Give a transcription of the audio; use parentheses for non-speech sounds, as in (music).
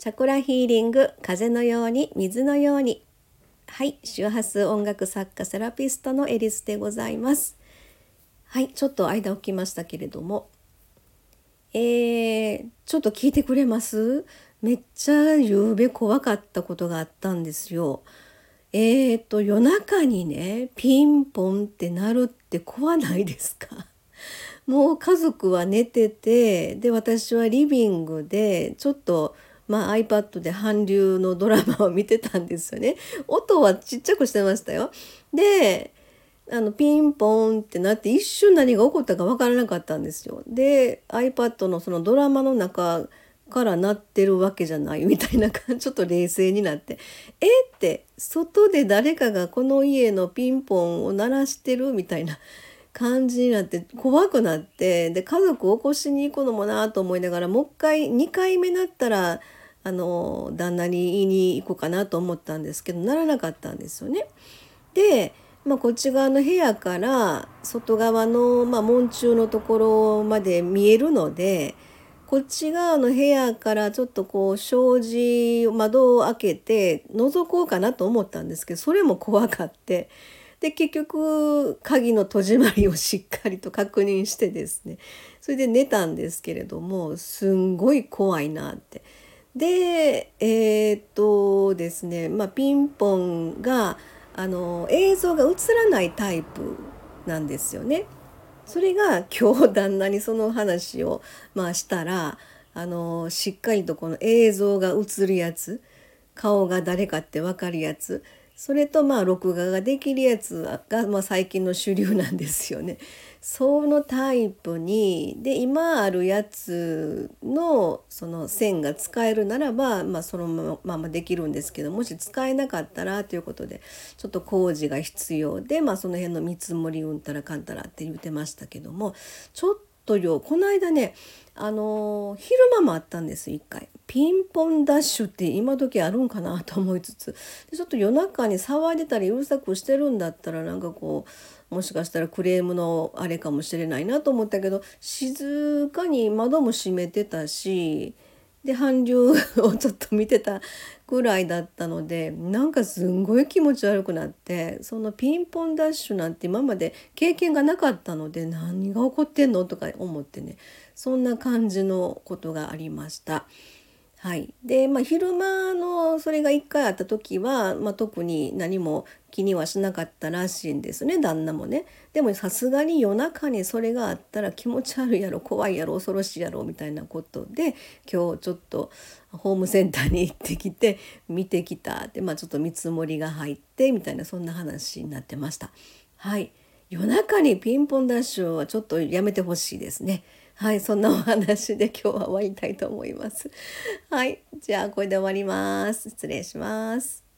チャクラヒーリング風のように水のように。はい周波数音楽作家セラピストのエリスでございます。はいちょっと間置きましたけれども。えー、ちょっと聞いてくれます？めっちゃ夕べ怖かったことがあったんですよ。えーと夜中にねピンポンって鳴るって怖ないですか？もう家族は寝ててで私はリビングでちょっとまあ、iPad で韓流のドラマを見てたんですよね。音はちっちゃくしてましたよ。であのピンポンってなって一瞬何が起こったか分からなかったんですよ。で iPad のそのドラマの中から鳴ってるわけじゃないみたいな感じ (laughs) ちょっと冷静になって「えっ?」て外で誰かがこの家のピンポンを鳴らしてるみたいな感じになって怖くなってで家族を起こしに行くのもなと思いながらもう一回2回目なったらあの旦那に言いに行こうかなと思ったんですけどならなかったんですよね。で、まあ、こっち側の部屋から外側の、まあ、門中のところまで見えるのでこっち側の部屋からちょっとこう障子窓を開けて覗こうかなと思ったんですけどそれも怖かってで結局鍵の戸締まりをしっかりと確認してですねそれで寝たんですけれどもすんごい怖いなって。でえー、っとですね、まあ、ピンポンがあの映像が映らないタイプなんですよね。それが今日旦那にその話を、まあ、したらあのしっかりとこの映像が映るやつ顔が誰かって分かるやつそれとまあ録画ができるやつが、まあ、最近の主流なんですよね。(laughs) そのタイプにで今あるやつのその線が使えるならば、まあ、そのままできるんですけどもし使えなかったらということでちょっと工事が必要で、まあ、その辺の見積もりうんたらかんたらって言ってましたけどもちょっとよこの間ねあの昼間もあったんです一回ピンポンダッシュって今時あるんかなと思いつつちょっと夜中に騒いでたりうるさくしてるんだったらなんかこうもしかしたらクレームのあれかもしれないなと思ったけど静かに窓も閉めてたしで韓流をちょっと見てたぐらいだったのでなんかすんごい気持ち悪くなってそのピンポンダッシュなんて今まで経験がなかったので何が起こってんのとか思ってねそんな感じのことがありました。はい、で、まあ、昼間のそれが1回あった時は、まあ、特に何も気にはしなかったらしいんですね旦那もね。でもさすがに夜中にそれがあったら気持ち悪いやろ怖いやろ恐ろしいやろみたいなことで今日ちょっとホームセンターに行ってきて見てきたって、まあ、ちょっと見積もりが入ってみたいなそんな話になってました。はい夜中にピンポンダッシュはちょっとやめてほしいですね。はい、そんなお話で今日は終わりたいと思います。はい、じゃあこれで終わります。失礼します。